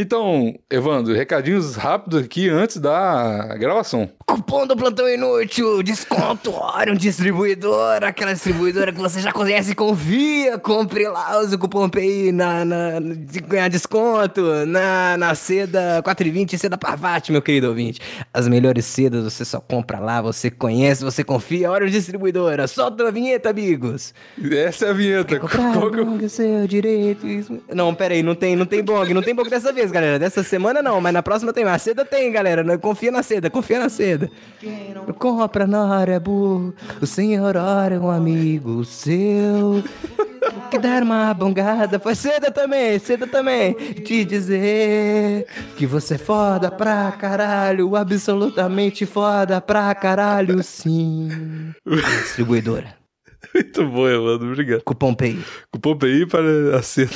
Então, Evandro, recadinhos rápidos aqui antes da gravação. Cupom do Plantão Inútil, desconto Orion Distribuidora, aquela distribuidora que você já conhece e confia. Compre lá, use o cupom PI na, na, de ganhar desconto na, na seda 420 seda Parvati, meu querido ouvinte. As melhores sedas você só compra lá, você conhece, você confia. Orion Distribuidora, solta a vinheta, amigos. Essa é a vinheta. Qual que eu- seu direito. isso- Não, pera aí, não tem, não tem bong, não tem bong dessa vez, galera. Dessa semana não, mas na próxima tem mais. Seda tem, galera. Confia na seda, confia na seda. Compra na burro, o senhor ora um amigo seu. Que dar uma bongada, foi seda também, seda também. Te dizer que você é foda pra caralho, absolutamente foda pra caralho, sim. Distribuidora. Muito bom, Evandro. Obrigado. Cupom PI. Cupom PI para a cena.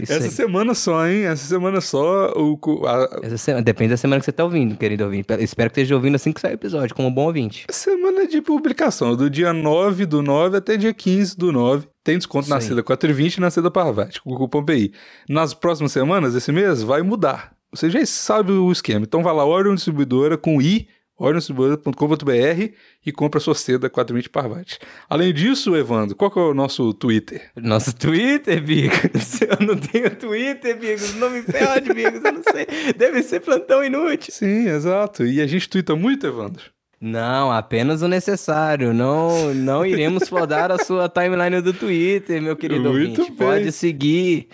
Isso Essa aí. semana só, hein? Essa semana só o. a- Essa semana, depende da semana que você tá ouvindo, querido ouvinte. Espero que esteja ouvindo assim que sair o episódio, como um bom ouvinte. Semana de publicação, do dia 9 do 9 até dia 15 do 9. Tem desconto Isso na aí. seda 420 e na seda Parvati, com o cupom PI. Nas próximas semanas, esse mês, vai mudar. Você já sabe o esquema. Então vai lá, Orion Distribuidora com I, oriondistribuidora.com.br e compra sua seda 420 Parvati. Além disso, Evandro, qual que é o nosso Twitter? Nosso Twitter, Bigos. Eu não tenho Twitter, Bigos. Não me perde, Bigos. Eu não sei. Deve ser plantão inútil. Sim, exato. E a gente twitta muito, Evandro. Não, apenas o necessário. Não, não iremos flodar a sua timeline do Twitter, meu querido Muito ouvinte. bem. Pode seguir.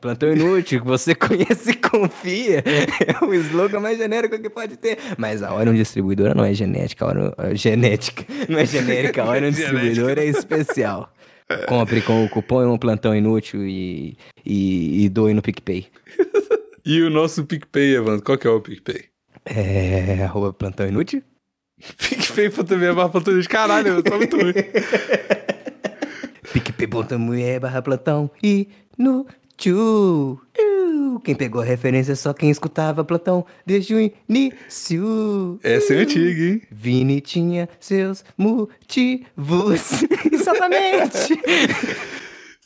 Plantão Inútil, que você conhece e confia. É o slogan mais genérico que pode ter. Mas a Orion Distribuidora não é genética. A Orion, é genética. Não é genérica. A Orion Distribuidora é especial. Compre com o cupom Plantão Inútil e, e, e doe no PicPay. E o nosso PicPay, Evandro, qual que é o PicPay? É. Arroba Plantão Inútil? PicPay.me barra plantão de caralho, eu sou muito ruim. PicPay.me barra Plantão Inútil. Uh, Quem pegou a referência é só quem escutava Plantão desde o início. Essa é antiga, hein? Vini tinha seus motivos. Exatamente.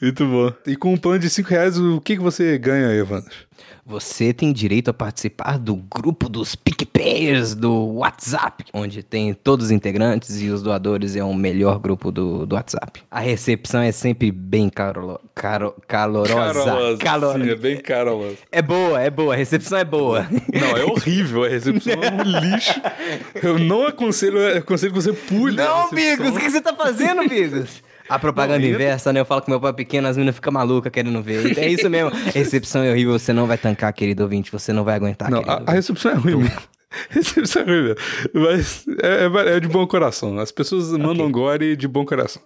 Muito bom. E com um plano de 5 reais, o que, que você ganha, Evandro? Você tem direito a participar do grupo dos PicPayers do WhatsApp, onde tem todos os integrantes e os doadores é o melhor grupo do, do WhatsApp. A recepção é sempre bem carolo, caro, calorosa. Calor- Sim, é bem carosa. É boa, é boa, a recepção é boa. Não, é horrível, a recepção é um lixo. Eu não aconselho, aconselho que você pule. Não. Bigos, o que você tá fazendo, Bigos? A propaganda inversa, né? Eu falo com meu pai pequeno, as meninas ficam malucas querendo ver. Então é isso mesmo. Recepção é horrível, você não vai tancar, querido ouvinte. Você não vai aguentar, Não, a, a recepção é ruim mesmo. Recepção é ruim mesmo. Mas é, é- é de bom coração. As pessoas mandam gore de bom coração.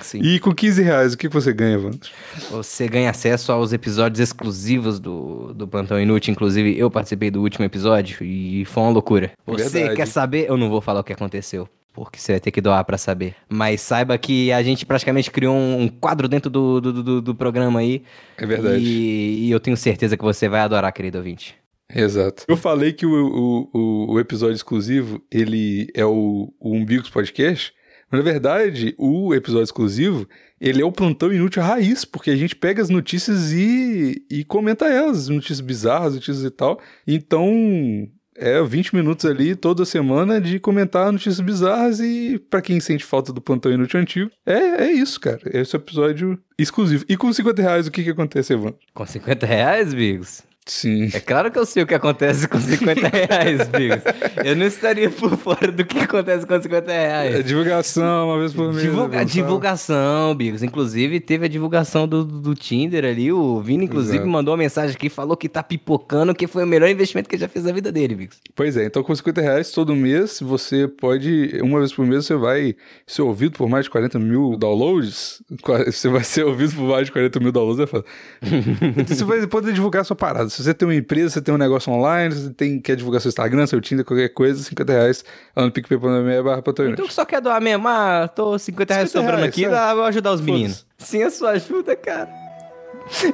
Sim. E com 15 reais, o que você ganha, Evandro? Você ganha acesso aos episódios exclusivos do, do Plantão Inútil. Inclusive, eu participei do último episódio e foi uma loucura. Você Verdade. quer saber? Eu não vou falar o que aconteceu. Porque você vai ter que doar pra saber. Mas saiba que a gente praticamente criou um quadro dentro do, do, do, do programa aí. É verdade. E, e eu tenho certeza que você vai adorar, querido ouvinte. Exato. Eu falei que o, o, o, o episódio exclusivo, ele é o, o Umbigos Podcast, mas na verdade, o episódio exclusivo, ele é o plantão inútil raiz, porque a gente pega as notícias e, e comenta elas, notícias bizarras, notícias e tal. Então, é 20 minutos ali toda semana de comentar notícias bizarras e pra quem sente falta do plantão inútil antigo, é, é isso, cara. Esse é episódio exclusivo. E com 50 reais, o que que acontece, Evandro? Com 50 reais, Bigos? Sim. É claro que eu sei o que acontece com 50 reais, Bigos. Eu não estaria por fora do que acontece com 50 reais. É divulgação, uma vez por mês. Divulga- Evandro, divulgação, Bigos. Inclusive, teve a divulgação do, do Tinder ali. O Vini, inclusive, Exato. mandou uma mensagem aqui, falou que tá pipocando, que foi o melhor investimento que ele já fez na vida dele, Bigos. Pois é, então com 50 reais todo mês, você pode, uma vez por mês, você vai ser ouvido por mais de 40 mil downloads. Você vai ser ouvido por mais de 40 mil downloads, é foda. Então você vai poder divulgar a sua parada. Se você tem uma empresa, você tem um negócio online, você tem, quer divulgar seu Instagram, seu Tinder, qualquer coisa, 50 reais lá no picpay.me barra. Então só quer doar mesmo? Ah, tô 50 reais 50 sobrando reais, aqui, é. dá, vou ajudar os meninos. Sem a sua ajuda, cara.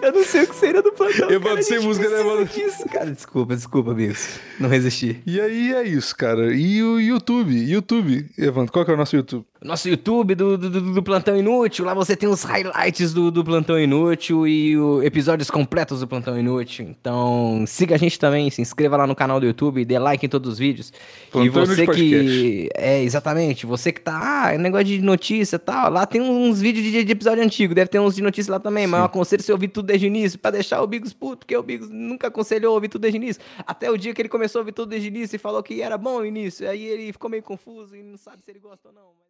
Eu não sei o que seria do plantão. Eu cara, sem música, né, mano? disso, cara. Desculpa, desculpa, Bigos. Não resisti. E aí é isso, cara. E o YouTube, YouTube, Evandro, qual que é o nosso YouTube? Nosso YouTube do, do, do, Plantão Inútil. Lá você tem os highlights do, do Plantão Inútil e o, episódios completos do Plantão Inútil. Então, siga a gente também, se inscreva lá no canal do YouTube, dê like em todos os vídeos. Plantão e você que. É, exatamente. Você que tá. Ah, negócio de notícia e tal. Lá tem uns vídeos de, de, episódio antigo. Deve ter uns de notícia lá também. Sim. Mas eu aconselho você ouvir tudo desde o início. Pra deixar o Bigos puto, porque o Bigos nunca aconselhou ouvir tudo desde o início. Até o dia que ele começou a ouvir tudo desde o início e falou que era bom o início. Aí ele ficou meio confuso e não sabe se ele gosta ou não.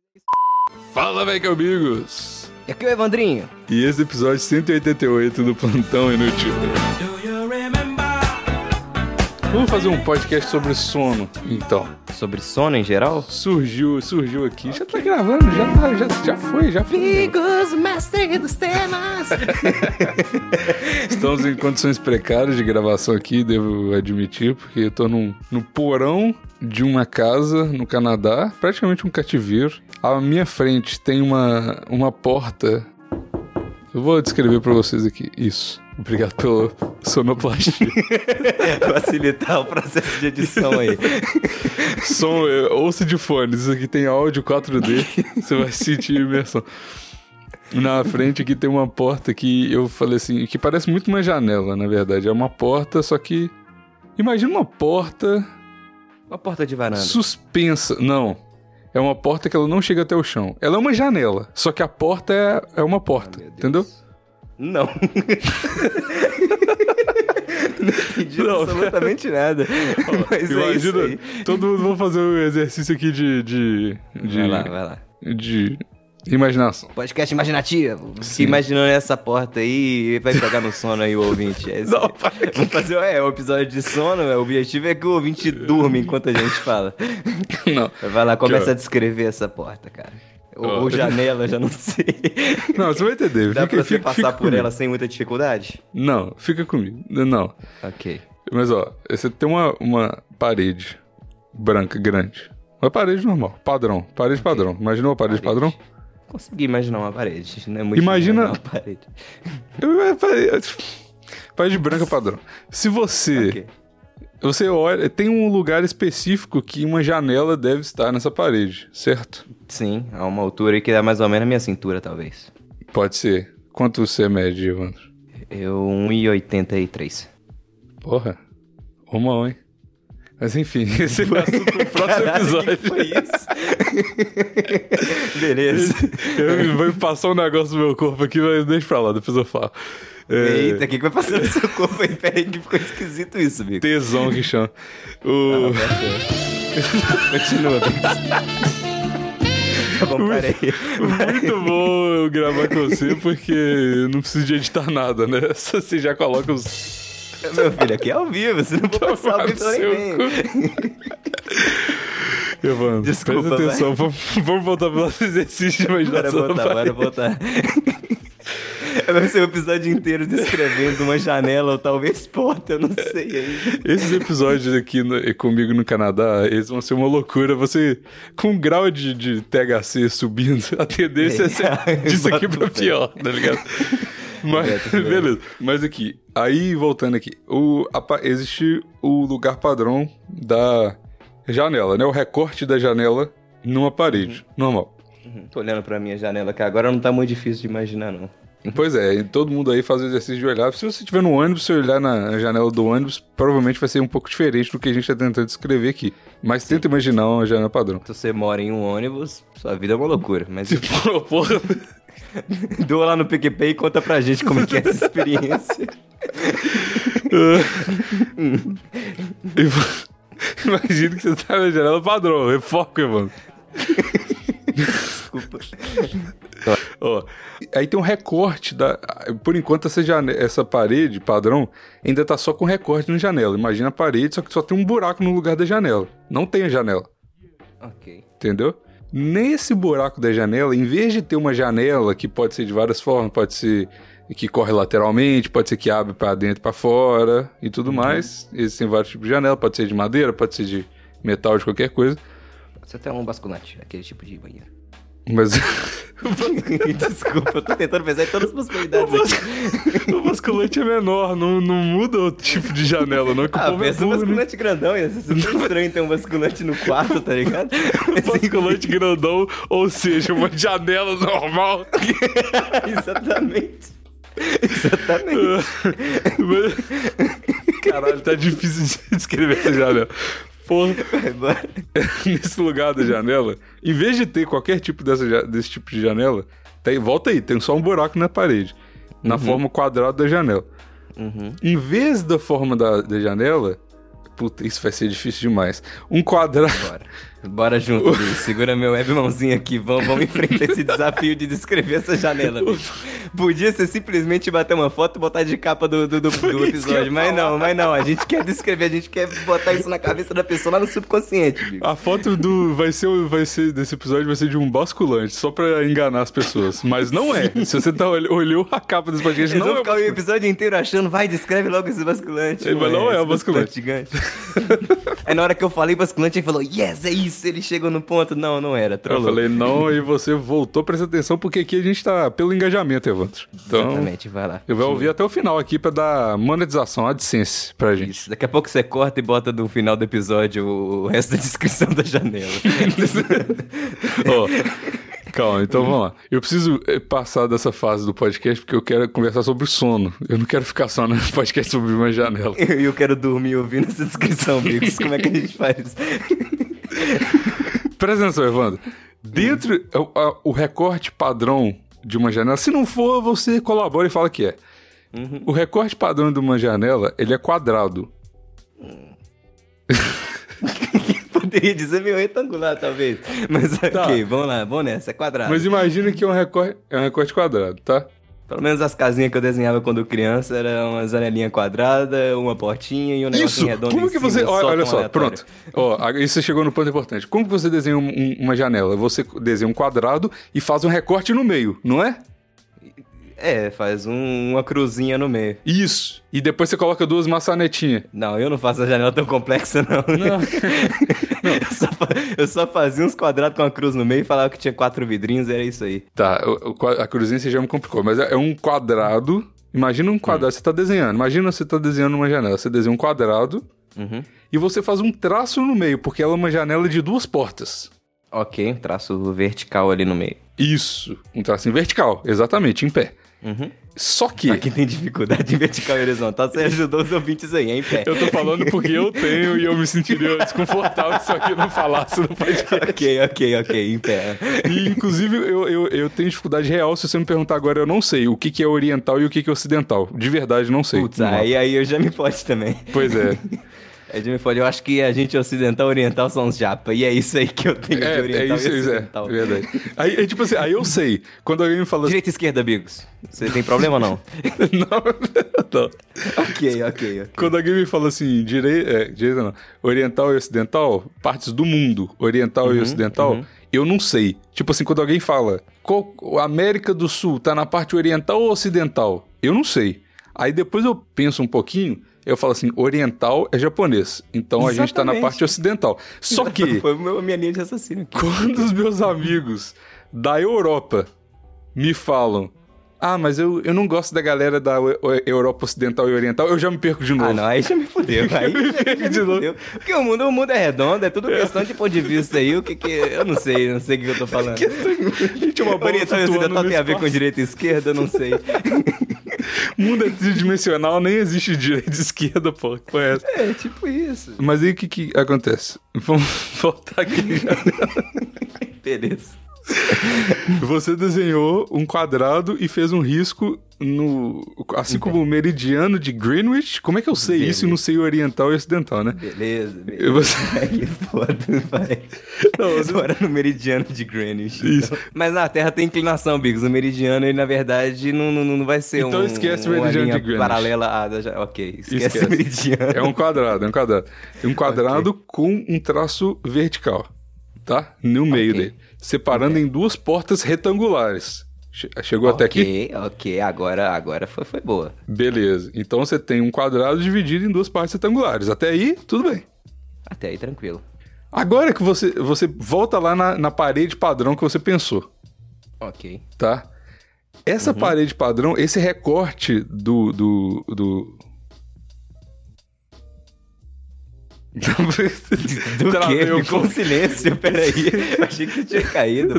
Fala, velho, amigos! E aqui é o Evandrinho. E esse episódio 188 do Plantão Inútil. Vamos fazer um podcast sobre sono, então. Sobre sono em geral? Surgiu, surgiu aqui. Okay. Já tá gravando, já, já, já foi, já foi. Amigos, mestre dos temas. Estamos em condições precárias de gravação aqui, devo admitir, porque eu tô num, no porão de uma casa no Canadá, praticamente um cativeiro. À minha frente tem uma, uma porta. Eu vou descrever para vocês aqui. Isso. Obrigado pelo sonoplastia. Facilitar o processo de edição aí. Som, ouça de fones. Isso aqui tem áudio 4D. Você vai sentir imersão. Na frente aqui tem uma porta que eu falei assim, que parece muito uma janela, na verdade. É uma porta, só que. Imagina uma porta. Uma porta de varanda. Suspensa. Não. É uma porta que ela não chega até o chão. Ela é uma janela, só que a porta é, é uma porta, ah, entendeu? Não. não entendi não, absolutamente nada. Ó, Mas é imagina, é todo mundo vai fazer um exercício aqui de, de, de. Vai lá, vai lá. De Imaginação. Podcast imaginativo. Sim. Imaginando essa porta aí vai pegar no sono aí o ouvinte. É Não, Vamos fazer é, o episódio de sono. O objetivo é que o ouvinte durma enquanto a gente fala. Não. Vai lá, começa a descrever essa porta, cara. Ou, oh. janela, já não sei. Não, você vai entender. Dá fica, pra você fica, passar fica por comigo. ela sem muita dificuldade? Não, fica comigo. Não. Ok. Mas ó, você tem uma, uma parede branca grande. Uma parede normal, padrão. Parede okay. padrão. Imagina uma parede, parede. padrão? Consegui imaginar uma parede, não é muito Imagina uma parede. parede branca padrão. Se você okay. Você olha, tem um lugar específico que uma janela deve estar nessa parede, certo? Sim, a uma altura que dá mais ou menos a minha cintura, talvez. Pode ser. Quanto você mede, Evandro? Eu 1,83. Porra. Uma, hein? Mas enfim, esse é o assunto pro próximo episódio. Que foi isso? Beleza. Eu, vou passar um negócio no meu corpo aqui, mas deixa pra lá, depois eu falo. É... Eita, o que, que vai passar no seu corpo aí? Pera aí que ficou esquisito isso, amigo. Tesão chama. O... Continua. Tá bom, parei. Muito bom gravar com você, porque não preciso de editar nada, né? Você já coloca os meu filho, aqui é ao vivo, você não pode passar ao vivo ninguém. Evandro, Desculpa, presta atenção, vamos, vamos voltar pro nosso exercício de imaginação. Bora voltar, bora voltar. Vai ser o um episódio inteiro descrevendo uma janela ou talvez porta, eu não sei ainda. Esses episódios aqui no, comigo no Canadá, eles vão ser uma loucura. Você, com um grau de, de THC subindo, a tendência é ser disso aqui pra pior, tá ligado? Mas, beleza. Mas aqui, aí voltando aqui, o, a, existe o lugar padrão da janela, né? O recorte da janela numa parede, uhum. normal. Uhum. Tô olhando pra minha janela que agora não tá muito difícil de imaginar, não. Pois é, todo mundo aí faz o exercício de olhar. Se você estiver no ônibus, se olhar na janela do ônibus, provavelmente vai ser um pouco diferente do que a gente está tentando descrever aqui. Mas Sim. tenta imaginar uma janela padrão. Se você mora em um ônibus, sua vida é uma loucura. Mas... porra, Doa lá no PicPay e conta pra gente como é que é essa experiência. Imagina que você tá na janela padrão, refoca, mano. Desculpa. Ó, aí tem um recorte da. Por enquanto, essa, janela, essa parede padrão ainda tá só com recorte na janela. Imagina a parede, só que só tem um buraco no lugar da janela. Não tem a janela. Ok. Entendeu? Nesse buraco da janela, em vez de ter uma janela que pode ser de várias formas, pode ser que corre lateralmente, pode ser que abre para dentro e para fora e tudo uhum. mais. Existem vários tipos de janela, pode ser de madeira, pode ser de metal, de qualquer coisa. Pode ser até um basculante, aquele tipo de banheiro. Mas Desculpa, eu tô tentando pensar em todas as possibilidades aqui. o basculante é menor, não, não muda o tipo de janela, não. Que o Ah, povo é pensa um burro, né? basculante grandão, ia ser super estranho ter um basculante no quarto, tá ligado? basculante grandão, ou seja, uma janela normal. Exatamente. Exatamente. Caralho, tá difícil de descrever essa janela. Porra, nesse lugar da janela, em vez de ter qualquer tipo dessa, desse tipo de janela, tem, volta aí, tem só um buraco na parede, na forma quadrada da janela. Uhum. Em vez da forma da, da janela, puta, isso vai ser difícil demais. Um quadrado. Bora. Bora junto, Luiz. Segura meu web mãozinho aqui. Vamos, vamos enfrentar esse desafio de descrever essa janela, bicho. Podia ser simplesmente bater uma foto e botar de capa do, do, do- do episódio. Mas não, mas não. A gente quer descrever, a gente quer botar isso na cabeça da pessoa lá no subconsciente, bicho. A foto do vai ser, vai ser desse episódio vai ser de um basculante, só pra enganar as pessoas. Mas não é. Se você tá, olh- olhou a capa desse podcast, Eles não vão é. o ficar o episódio inteiro achando, vai, descreve logo esse basculante. Mas não é esse o basculante. gigante. Aí na hora que eu falei basculante, ele falou, yes, é isso. Ele chegou no ponto. Não, não era. Eu Trollou. falei, não, e você voltou, presta atenção, porque aqui a gente tá pelo engajamento, Evandro. Então, Exatamente, vai lá. eu vou ouvir até o final aqui pra dar monetização, AdSense pra gente. Isso. Daqui a pouco você corta e bota no final do episódio o resto da descrição da janela. Ó, calma, então vamos lá. Eu preciso eh, passar dessa fase do podcast porque eu quero conversar sobre sono. Eu não quero ficar só no podcast sobre uma janela. E eu, eu quero dormir ouvindo essa descrição, Bigos. Como é que a gente faz? Presta atenção, Evandro. Dentro, o, a- o recorte padrão de uma janela, se não for, você colabora e fala que é. O recorte padrão de uma janela, ele é quadrado. Poderia dizer meio retangular, talvez. Mas ok, vamos lá, vamos nessa, é quadrado. Mas imagina que é um recorte, é um recorte quadrado, tá? Pelo menos as casinhas que eu desenhava quando criança eram uma janelinha quadrada, uma portinha e um Isso! negocinho redondo Como que cima, você. Olha, olha só, aleatório. pronto. Ó, a- isso chegou no ponto importante. Como que você desenha um- uma janela? Você desenha um quadrado e faz um recorte no meio, não é? É, faz um- uma cruzinha no meio. Isso. E depois você coloca duas maçanetinhas. Não, eu não faço a janela tão complexa, não. Não. eu, só, eu só fazia uns quadrados com uma cruz no meio e falava que tinha quatro vidrinhos, era isso aí. Tá, o- o a cruzinha você já me complicou, mas é é um quadrado. Imagina um quadrado, você tá desenhando. Imagina você tá desenhando uma janela. Você desenha um quadrado Uhum. e você faz um traço no meio, porque ela é uma janela de duas portas. Ok, um traço vertical ali no meio. Isso, um tracinho vertical, exatamente, em pé. Uhum. Só que. Pra quem tem dificuldade em vertical e horizontal, você ajudou os ouvintes aí, hein, pé. Eu tô falando porque eu tenho e eu me sentiria desconfortável se alguém não falasse no podcast. ok, ok, ok, em pé. E, inclusive, eu, eu, eu tenho dificuldade real. Se você me perguntar agora, eu não sei o que, que é oriental e o que, que é ocidental. De verdade, não sei. Putz, aí, aí eu já me pode também. Pois é. É me fode. Eu acho que a gente ocidental e oriental são os japa. E é isso aí que eu tenho de É, é oriental isso, e isso é, ocidental. é verdade. Aí, é tipo assim, aí eu sei. Quando alguém me fala assim. Direita e esquerda, Bigos. Você tem problema ou não? não, não. ok, ok, ok. Quando alguém me fala assim, direita, é, direita não, oriental e ocidental, partes do mundo, oriental e ocidental, eu não sei. Tipo assim, quando alguém fala, qual, América do Sul tá na parte oriental ou ocidental? Eu não sei. Aí depois eu penso um pouquinho, eu falo assim, oriental é japonês. Então a gente tá na Exatamente. parte ocidental. Só que Foi a minha linha de raciocínio aqui. quando os meus amigos da Europa me falam, ah, mas eu, eu não gosto da galera da Eu- Europa Ocidental e Oriental, eu já me perco de novo. Ah, não, aí já me fudeu. Aí já, já me De novo. fudeu. Porque o mundo, o mundo é redondo, é tudo questão de ponto de vista aí. O que que. Eu não sei, não sei o que eu tô falando. Gente, é uma bola Oriental e ocidental tem a ver com direita e esquerda, eu não sei. Mundo é tridimensional, nem existe direita e esquerda, pô. Qual é essa? É, tipo isso. Mas aí o que, que acontece? Vamos voltar aqui. Beleza. Você desenhou um quadrado e fez um risco no. Assim como o meridiano de Greenwich. Como é que eu sei Beleza. isso e não sei o oriental e ocidental, né? Beleza, beleza. Ai, que foda, vai. Não, você- Bora no meridiano de Greenwich. Isso. então. Mas na Terra tem inclinação, Bigos. O meridiano, ele na verdade não, não, não vai ser Então um, esquece o meridiano de Greenwich. paralela da... ja- Ok, esquece, Esquece. o meridiano. É um quadrado, é um quadrado. Um quadrado com um traço vertical, tá? No meio Ok. dele. Separando em duas portas retangulares. Che- Chegou até aqui? Ok, ok. Agora, agora foi, foi boa. Beleza. Então você tem um quadrado dividido em duas partes retangulares. Até aí, tudo bem. Até aí, tranquilo. Agora que você, você volta lá na, na parede padrão que você pensou. Ok. tá? Essa Uhum. parede padrão, esse recorte do. do, do... Do quê? Ficou um pouco. silêncio, peraí. Eu achei que você tinha caído.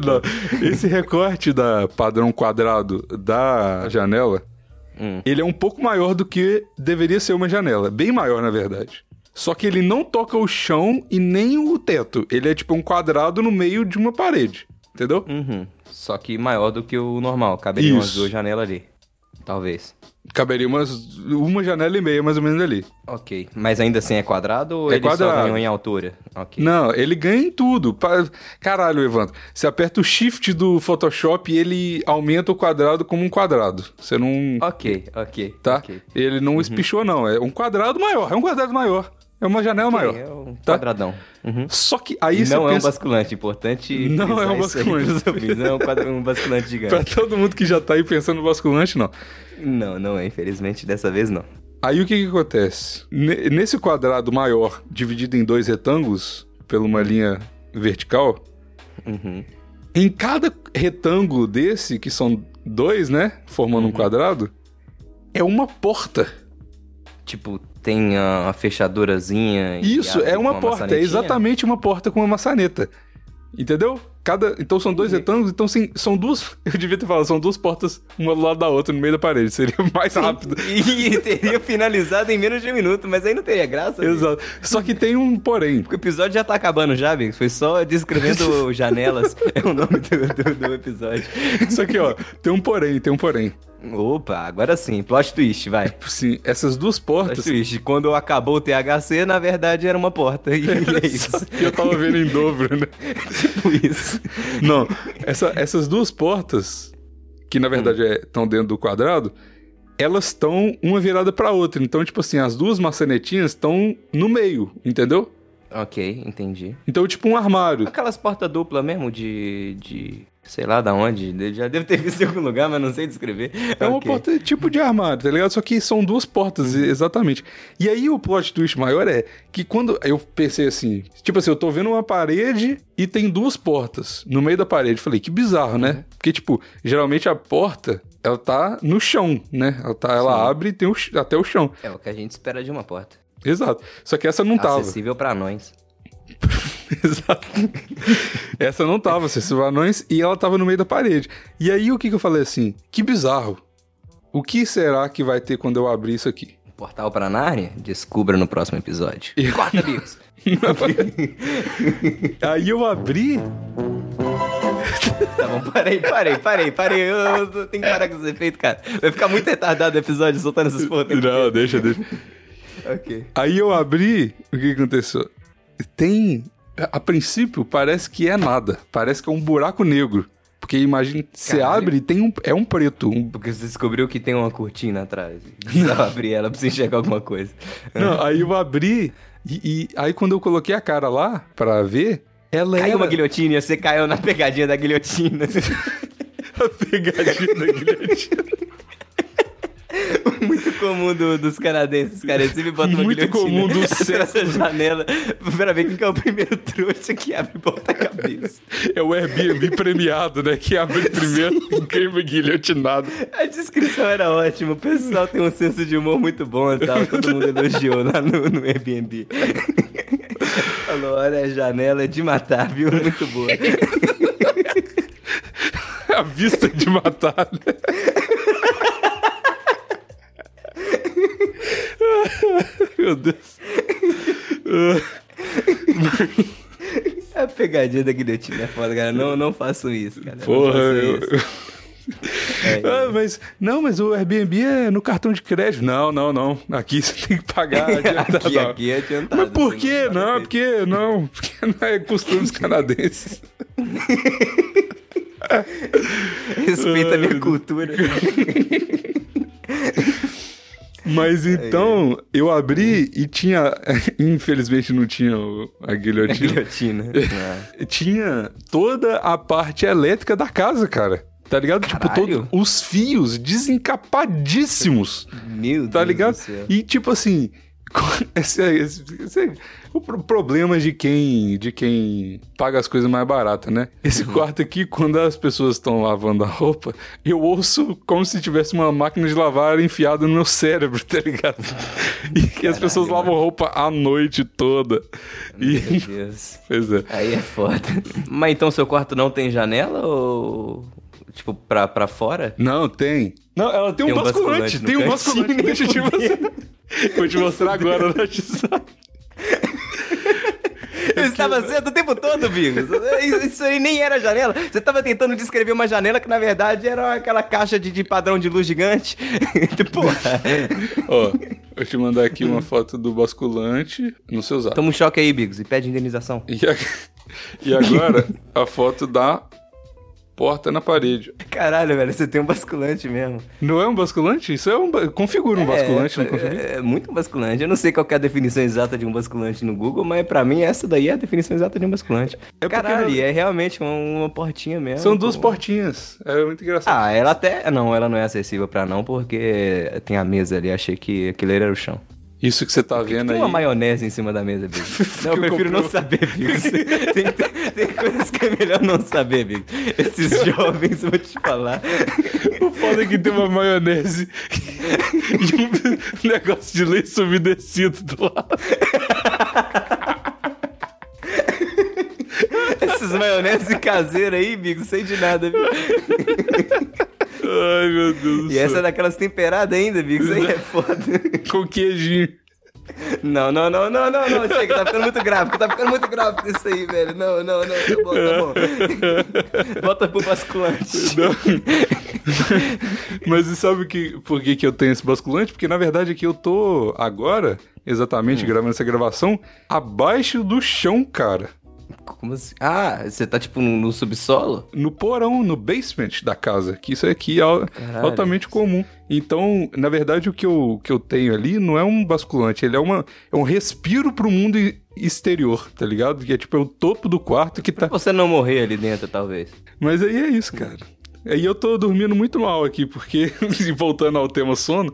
esse recorte da padrão quadrado da janela, Hum. ele é um pouco maior do que deveria ser uma janela. Bem maior, na verdade. Só que ele não toca o chão e nem o teto. Ele é tipo um quadrado no meio de uma parede. Entendeu? Uhum. Só que maior do que o normal. Caberia umas duas janelas ali. Talvez. Caberia umas, uma janela e meia, mais ou menos ali. Ok. Mas ainda assim é quadrado ou É ele só quadrado. ganhou em altura? Ok. Não, ele ganha em tudo. Caralho, Evandro. Você aperta o shift do Photoshop e ele aumenta o quadrado como um quadrado. Você não. Ok, ok. Tá? ok. Ele não espichou, não. É um quadrado maior. É um quadrado maior. É uma janela maior. É um Tá? quadradão. Uhum. Só que aí não é um pensa. basculante, importante. Não é um aí basculante. ouvintes, Não é um, quadra- um basculante gigante. Pra todo mundo que já tá aí pensando no basculante, não. Não, não é. Infelizmente, dessa vez não. Aí o que que acontece? Ne- Nesse quadrado maior, dividido em dois retângulos, por uma linha vertical, Uhum. em cada retângulo desse, que são dois, né? Formando um quadrado, é uma porta. Tipo, tem a, uma fechadurazinha. Isso, é com uma porta. É exatamente uma porta com uma maçaneta. Entendeu? Cada, então são dois retângulos, então sim, são duas. Eu devia ter falado, são duas portas, uma do lado da outra, no meio da parede. Seria mais rápido. E, teria finalizado em menos de um minuto, mas aí não teria graça. amigo. Exato. Só que tem um porém. Porque o episódio já tá acabando já, amigo. Foi só descrevendo janelas. É o nome do, do, do episódio. Só que, ó, tem um porém, tem um porém. Opa, agora sim. Plot twist, vai. Sim, essas duas Plot portas. twist. Quando acabou o THC, na verdade era uma porta. E é isso. que eu tava vendo em dobro, né? tipo isso. Não, essa- essas duas portas, que na verdade estão dentro do quadrado, elas estão uma virada pra outra. Então, tipo assim, as duas maçanetinhas estão no meio, entendeu? Ok, entendi. Então, tipo um armário. Aquelas portas duplas mesmo de. de. Sei lá da onde. Eu já devo ter visto em algum lugar, mas não sei descrever. É uma Ok. porta tipo de armário, tá ligado? Só que são duas portas, exatamente. E aí o plot twist maior é que quando eu pensei assim, tipo assim, eu tô vendo uma parede e tem duas portas no meio da parede. Falei, que bizarro, né? Porque, tipo, geralmente a porta, ela tá no chão, né? Ela, tá, ela Sim. abre e tem o até o chão. É o que a gente espera de uma porta. Exato. Só que essa não tava. Acessível pra nós. Exato. Essa não tava, acessível a anões, e ela tava no meio da parede. E aí o que, que eu falei assim? Que bizarro. O que será que vai ter quando eu abrir isso aqui? Portal pra Nárnia? Descubra no próximo episódio. E- Corta, amigos. Aí eu abri. Tá bom, parei, parei, parei, parei. Eu, eu tenho que parar com esse efeito, cara. Vai ficar muito retardado o episódio soltando essas porra. Não, deixa, deixa. Ok. Aí eu abri, o que aconteceu? Tem. A, princípio parece que é nada. Parece que é um buraco negro. Porque imagina, você abre e tem um. É um preto. um- Porque você descobriu que tem uma cortina atrás. Precisava abrir ela pra você enxergar alguma coisa. Não, aí eu abri e, e aí quando eu coloquei a cara lá pra ver, ela Caiu era uma guilhotina e você caiu na pegadinha da guilhotina. a pegadinha da guilhotina. Muito comum do- dos canadenses, cara. Eles sempre botam uma Muito guilhotina comum do da janela pra ver quem que é o primeiro trouxa que abre e bota a cabeça. É o Airbnb premiado, né? Que abre primeiro e queima guilhotinado. A descrição era ótima. O pessoal tem um senso de humor muito bom e tal. Todo mundo elogiou lá no, no Airbnb. Falou, olha, a janela é de matar, viu? Muito boa. A vista de matar. né? Meu Deus. A pegadinha da guilhotina é foda, cara. Não, não façam isso, cara. Não Porra, eu... isso. É, Ah, mas, não, mas o Airbnb é no cartão de crédito. Não, não, não. Aqui você tem que pagar adiantado. aqui, aqui é adiantado. Mas por quê? pode Não, porque não, porque não é costumes canadenses. Respeita a minha cultura. Mas então, eu abri e tinha. Infelizmente não tinha o- a A guilhotina. guilhotina. Ah. Tinha toda a parte elétrica da casa, cara. Tá ligado? Tipo, Caralho. todo, os fios desencapadíssimos. Meu Deus Tá ligado? do céu. E tipo assim, Esse, esse, esse, o problema de quem de quem paga as coisas mais baratas, né? Esse uhum. quarto aqui, quando as pessoas estão lavando a roupa, eu ouço como se tivesse uma máquina de lavar enfiada no meu cérebro, tá ligado? E que Caralho, as pessoas lavam mano. roupa a noite toda. Meu e... Deus. Pois é. Aí é foda. Mas então seu quarto não tem janela ou tipo, pra, pra fora? Não, tem. Não, ela tem, tem um, basculante. Tem um basculante. Eu te mostrar. Vou te mostrar agora no WhatsApp. Eu estava sendo o tempo todo, Bigos. Isso aí nem era janela. Você estava tentando descrever uma janela que, na verdade, era aquela caixa de, de padrão de luz gigante. Porra. Ó, vou te mandar aqui uma foto do basculante no seu zap. Toma um choque aí, Bigos, e pede indenização. E, a... e agora, a foto da porta na parede. Caralho, velho, você tem um basculante mesmo. Não é um basculante? Isso é um. Configura um é, basculante, é, não configura? É, muito basculante. Eu não sei qual é a definição exata de um basculante no Google, mas pra mim essa daí é a definição exata de um basculante. É Caralho, é realmente uma, uma, portinha mesmo. São duas portinhas. É muito engraçado. Ah, ela até. Não, ela não é acessível pra não, porque tem a mesa ali. Achei que aquilo era o chão. Isso que você tá que vendo que aí. Tem uma maionese em cima da mesa, Big. não, eu prefiro comprou... não saber, Big. tem, tem, tem, coisas que é melhor não saber, Big. Esses jovens, vou te falar. O foda é que tem uma maionese e um negócio de leite umedecido do lado. Esses maionese caseiras aí, Big, sei de nada, viu? Ai, meu Deus do E essa é daquelas temperadas ainda, Big. Isso aí é foda. Com queijinho. Não, não, não, não, não, não. Chega, tá ficando muito gráfico. Tá ficando muito gráfico isso aí, velho. Não, não, não. Tá bom, tá bom. Volta pro basculante. Não. Mas sabe que, por que, que eu tenho esse basculante? Porque na verdade aqui eu tô agora, exatamente, hum. gravando essa gravação, abaixo do chão, cara. Como assim? Ah, você tá tipo no, no, subsolo? No porão, no basement da casa. Que isso aqui é Caralho. altamente comum. Então, na verdade, o que eu, que eu tenho ali não é um basculante, ele é, uma, é um respiro pro mundo exterior, tá ligado? Que é tipo é o topo do quarto que tá. Pra você não morrer ali dentro, talvez. Mas aí é isso, cara. Aí eu tô dormindo muito mal aqui, porque, voltando ao tema sono,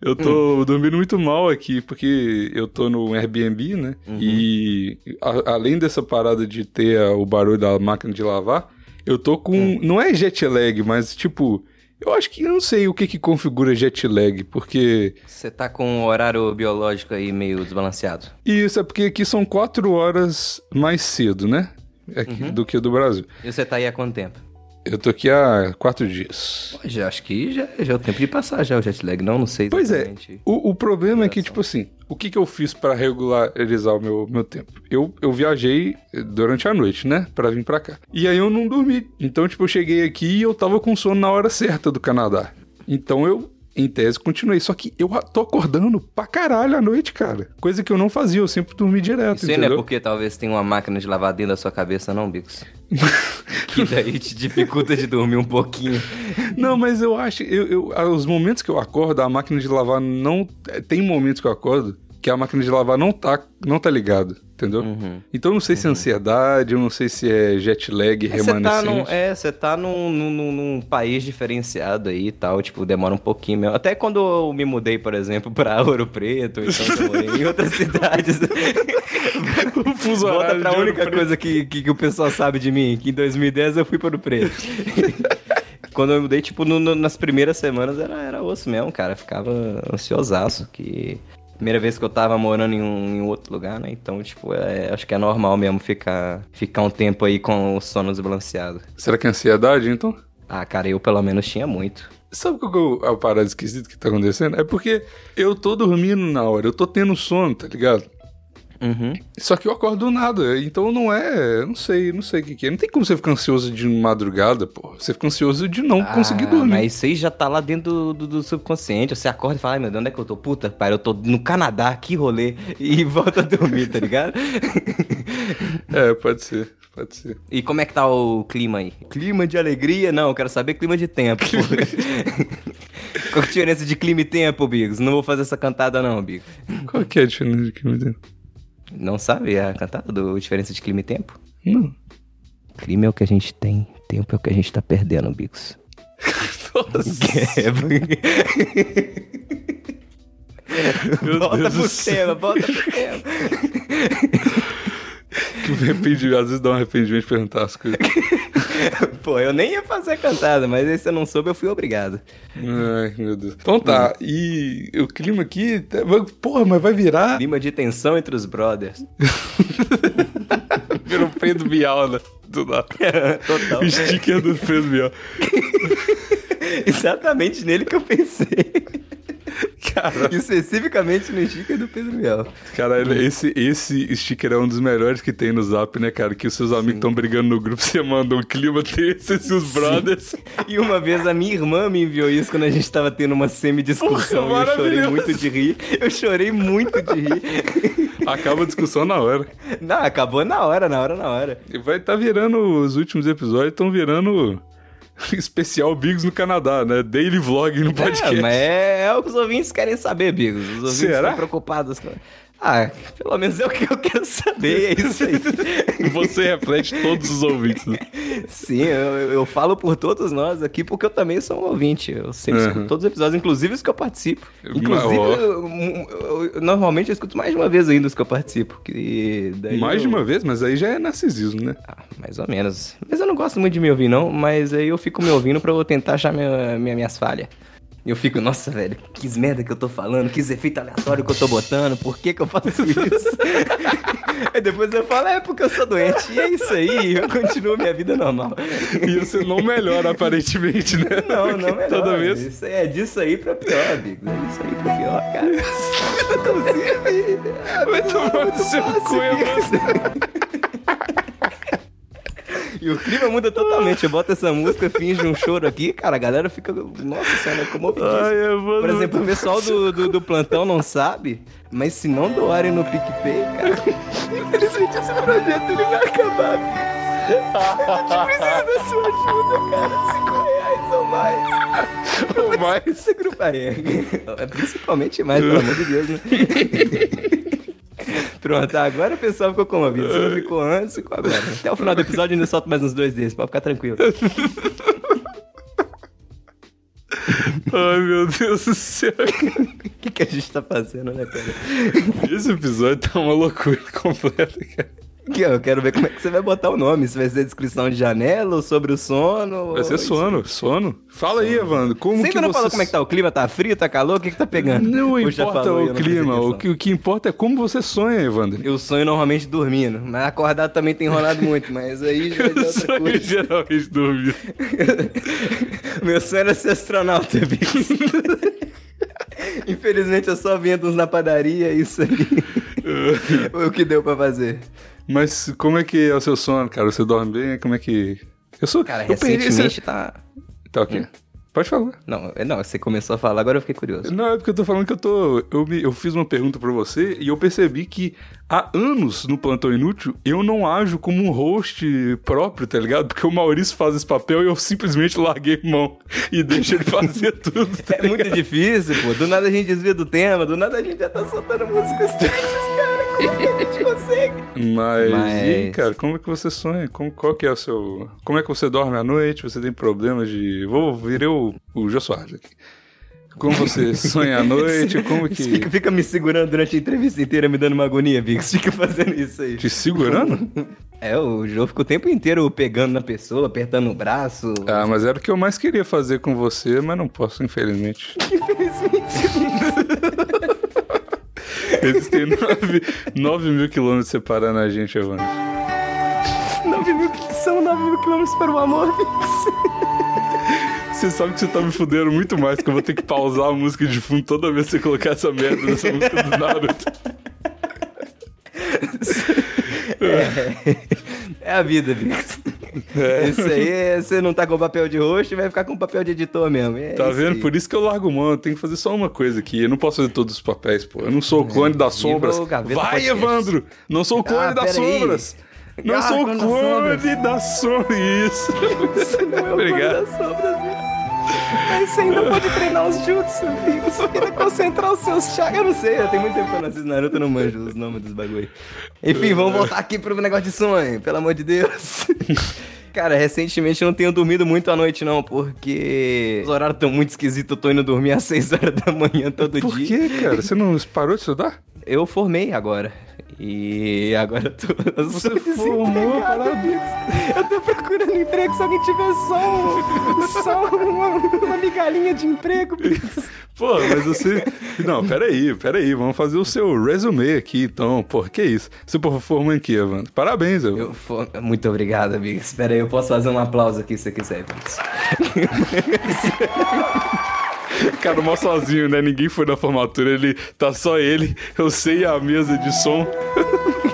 eu tô hum. dormindo muito mal aqui, porque eu tô no Airbnb, né? Uhum. E a, além dessa parada de ter a, o barulho da máquina de lavar, eu tô com. Hum. Não é jet lag, mas tipo. Eu acho que eu não sei o que, que configura jet lag, porque. Você tá com o horário biológico aí meio desbalanceado. Isso, é porque aqui são quatro horas mais cedo, né? Aqui, uhum. Do que do Brasil. E você tá aí há quanto tempo? Eu tô aqui há quatro dias. Já acho que já, já é o tempo de passar já o jet lag, não, não sei Pois é, o, o problema é que, tipo assim, o que que eu fiz para regularizar o meu, meu tempo? Eu, eu viajei durante a noite, né, para vir para cá. E aí eu não dormi. Então, tipo, eu cheguei aqui e eu tava com sono na hora certa do Canadá. Então eu em tese, continuei. Só que eu tô acordando pra caralho à noite, cara. Coisa que eu não fazia, eu sempre dormi direto, Isso entendeu? não é porque talvez tenha uma máquina de lavar dentro da sua cabeça, não, Bicos? que daí te dificulta de dormir um pouquinho. Não, mas eu acho... Eu, eu, os momentos que eu acordo, a máquina de lavar não... Tem momentos que eu acordo que a máquina de lavar não tá, não tá ligada entendeu? Uhum. Então não sei se é uhum. ansiedade, eu não sei se é jet lag é, remanescente. Tá num, é, você tá num, num, num, país diferenciado aí e tal, tipo, demora um pouquinho mesmo. Até quando eu me mudei, por exemplo, pra Ouro Preto, então em outras cidades. o fuso Volta pra única coisa que, que, que, o pessoal sabe de mim, que em 2010 eu fui para Ouro Preto. quando eu mudei, tipo, no, no, nas primeiras semanas era, era osso mesmo, cara. Ficava ansiosaço, que primeira vez que eu tava morando em um, em outro lugar, né? Então, tipo, é, acho que é normal mesmo ficar, ficar um tempo aí com o sono desbalanceado. Será que é ansiedade, então? Ah, cara, eu pelo menos tinha muito. Sabe qual é o parada esquisito que tá acontecendo? É porque eu tô dormindo na hora, eu tô tendo sono, tá ligado? Uhum. Só que eu acordo do nada, então não é. Não sei, não sei o que, que é. Não tem como você ficar ansioso de madrugada, pô. Você fica ansioso de não ah, conseguir dormir. Mas isso aí já tá lá dentro do, do, do subconsciente. Você acorda e fala, ai meu Deus, onde é que eu tô? Puta, pai, eu tô no Canadá, que rolê. E volta a dormir, tá ligado? é, pode ser. Pode ser. E como é que tá o clima aí? Clima de alegria? Não, eu quero saber clima de tempo. Qual é a diferença de clima e tempo, Bigos? Não vou fazer essa cantada não, Bigos. Qual que é a diferença de clima e tempo? Não sabe a cantada do diferença de clima e tempo? Não. Clima é o que a gente tem, tempo é o que a gente tá perdendo, Bicos. Nossa. Meu volta Deus pro tema, volta pro tema. Que me arrependi, às vezes dá um arrependimento de perguntar as coisas. Pô, eu nem ia fazer a cantada, mas aí você não soube, eu fui obrigado. Ai, meu Deus. Então tá, e o clima aqui. tá- Porra, mas vai virar. Clima de tensão entre os brothers. Vira o Pedro Bial, né? Do nada. Total. O sticker do Pedro Bial. Exatamente nele que eu pensei. Cara, Especificamente no sticker do Pedro Biel. Caralho, esse, esse sticker é um dos melhores que tem no Zap, né, cara? Que os seus amigos estão brigando no grupo, você manda um clima desses e os brothers. E uma vez a minha irmã me enviou isso quando a gente tava tendo uma semi-discussão. E eu chorei muito de rir. Eu chorei muito de rir. Acaba a discussão na hora. Não, acabou na hora, na hora, na hora. E vai estar virando, os últimos episódios estão virando especial Bigos no Canadá, né? Daily vlog no podcast. É, mas é, é o que os ouvintes querem saber, Bigos. Os ouvintes Será? estão preocupados com... Ah, pelo menos é o que eu quero saber, é isso aí. Você reflete todos os ouvintes. né? Sim, eu, eu falo por todos nós aqui porque eu também sou um ouvinte. Eu sempre Uhum. escuto todos os episódios, inclusive os que eu participo. Mas, Inclusive, eu- eu- eu- normalmente eu escuto mais de uma vez ainda os que eu participo. Que Mais de uma vez, mas aí já é narcisismo, né? Ah, mais ou menos. Mas eu não gosto muito de me ouvir, não. Mas aí eu fico me ouvindo pra eu tentar achar minha, minha- minhas falhas. Eu fico, nossa, velho, que merda que eu tô falando, que efeito aleatório que eu tô botando, por que que eu faço isso? aí depois eu falo, é porque eu sou doente. E é isso aí, eu continuo minha vida normal. E você não melhora, aparentemente, né? Não, não Porque é Toda não. vez. Isso é disso aí pra pior, amigo. É disso aí pra pior, cara. Inclusive, Vai tomar no seu cu, E o clima muda totalmente. Eu boto essa música, finge um choro aqui, cara, a galera fica. Nossa senhora, como Ai, eu vou. Por exemplo, o pessoal do, do, do plantão não sabe, mas se não doarem no PicPay, cara, infelizmente esse projeto ele vai acabar. A gente precisa da sua ajuda, cara. Cinco reais ou mais. Ou mais. Esse grupo aí. É principalmente mais, pelo amor de Deus, né? Pronto, agora o pessoal ficou com a vida. Se não ficou antes, ficou agora. Até o final do episódio ainda solto mais uns dois desses, pode ficar tranquilo. Ai, meu Deus do céu. O que, que a gente tá fazendo, né, cara? Esse episódio tá uma loucura completa, cara. Ó, eu quero ver como é que você vai botar o nome. Se vai ser descrição de janela ou sobre o sono. Vai ser ou- sono, sono. Fala aí, Evandro, como Você que ainda não você... falou como é que tá o clima? Tá frio, tá calor? O que que tá pegando? Não importa falou o clima, o que, o que importa é como você sonha, Evandro. Eu sonho normalmente dormindo, mas acordado também tem enrolado muito, mas aí já é outra sonho coisa. geralmente dormir. Meu sonho era ser astronauta, bicho. Infelizmente eu só vendo uns na padaria, isso aí. Foi o que deu pra fazer. Mas como é que é o seu sono, cara? Você dorme bem? Como é que... Eu sou... Cara, eu perdi esse- recentemente tá. Tá ok. Pode falar. Não, é- não, você começou a falar, agora eu fiquei curioso. Não, é porque eu tô falando que eu tô. Eu, me- eu fiz uma pergunta pra você e eu percebi que há anos no Plantão Inútil eu não ajo como um host próprio, tá ligado? Porque o Maurício faz esse papel e eu simplesmente larguei mão e deixo ele fazer tudo. tá É muito difícil, pô. Do nada a gente desvia do tema, do nada a gente já tá soltando músicas tristes, cara. A gente consegue? Mas, Mas- e aí, cara, como é que você sonha? Como, qual que é o seu... Como é que você dorme à noite? Você tem problemas de... Vou virei o, o Jô Soares aqui. Como você sonha à noite? Como que... Fica, fica me segurando durante a entrevista inteira, me dando uma agonia, Bix. Fica fazendo isso aí. Te segurando? É, o Jô fica o tempo inteiro pegando na pessoa, apertando o braço. Ah, mas era o que eu mais queria fazer com você, mas não posso, infelizmente. Existem 9 mil quilômetros separando a gente, Evandro. 9 mil são 9 mil quilômetros para o amor. Você sabe que você tá me fudendo muito mais, que eu vou ter que pausar a música de fundo toda vez que você colocar essa merda nessa música do Naruto. É a vida, Bix. É. Isso aí, você não tá com papel de rosto, vai ficar com papel de editor mesmo. É Tá vendo? aí. Por isso que eu largo mão, eu tenho que fazer só uma coisa aqui. Eu não posso fazer todos os papéis, pô. Eu não sou o clone das sombras. Vai. Evandro! Não sou o clone Ah, das pera aí. sombras! Não Ah, sou o clone das sombras. clone das sombras! Isso! Não é Obrigado. Mas você ainda pode treinar os jutsu, Bix. Você quer concentrar os seus chakras. Eu não sei, tem muito tempo que eu não assisto Naruto, eu não manjo os nomes dos bagulho. Enfim, vamos voltar aqui pro negócio de sonho, pelo amor de Deus. Cara, recentemente eu não tenho dormido muito à noite, não, porque os horários estão muito esquisitos. Eu tô indo dormir às 6 horas da manhã todo Por dia. quê, cara? Você não parou de estudar? Eu formei agora. E agora eu tô. Eu Você formou, parabéns. Eu tô procurando emprego se alguém tiver só, um- só uma, uma migalhinha de emprego. amigos. Pô, mas você. Não, peraí, peraí. Vamos fazer o seu resume aqui, então. Pô, que isso? Você formou em quê, Evandro? Parabéns, Evandro. Eu for- Muito obrigado, amigos. Espera aí, eu posso fazer um aplauso aqui se você quiser, amigos. Cara, mó sozinho, né? Ninguém foi na formatura, ele tá só ele, eu sei a mesa de som.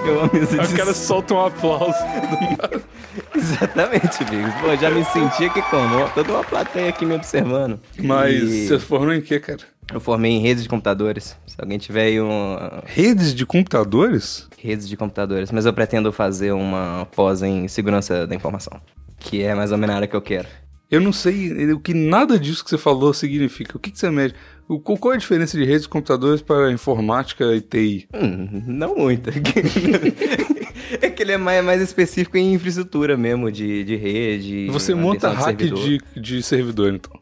Eu amo esse Aí o cara solta um aplauso. Exatamente, amigos. Pô, já me senti aqui como toda uma plateia aqui me observando. Mas E você formou em quê, cara? eu formei em redes de computadores. Se alguém tiver aí um Redes de computadores? redes de computadores, mas eu pretendo fazer uma pós em segurança da informação, que é mais ou menos a área que eu quero. Eu não sei o que nada disso que você falou significa. O que, que você mede? O- qual é a diferença de redes de computadores para informática e TI? Hum, não muito. é que ele é mais, mais específico em infraestrutura mesmo, de, de rede. Você monta hack servidor. de, de servidor, então.